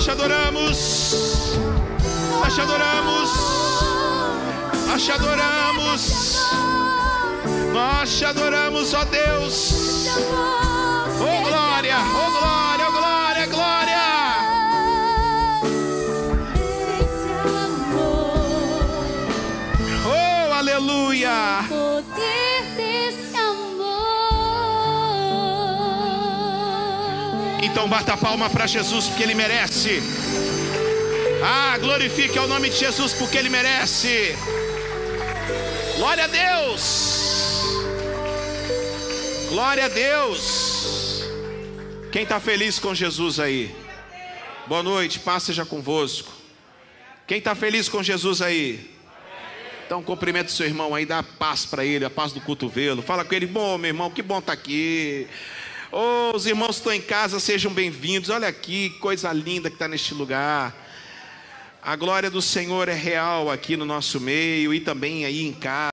Nós te adoramos. Nós te adoramos. Nós te adoramos. Nós te adoramos, ó Deus. Oh glória, oh glória, oh glória, glória. Oh aleluia. Então bata a palma para Jesus porque ele merece. Ah, glorifique ao nome de Jesus porque ele merece. Glória a Deus. Glória a Deus. Quem está feliz com Jesus aí? Boa noite, paz seja convosco. Quem está feliz com Jesus aí? Então cumprimenta o seu irmão aí, dá a paz para ele, a paz do cotovelo. Fala com ele, bom meu irmão, que bom estar aqui. Oh, os irmãos que estão em casa, sejam bem-vindos. Olha aqui, coisa linda que está neste lugar. A glória do Senhor é real aqui no nosso meio e também aí em casa.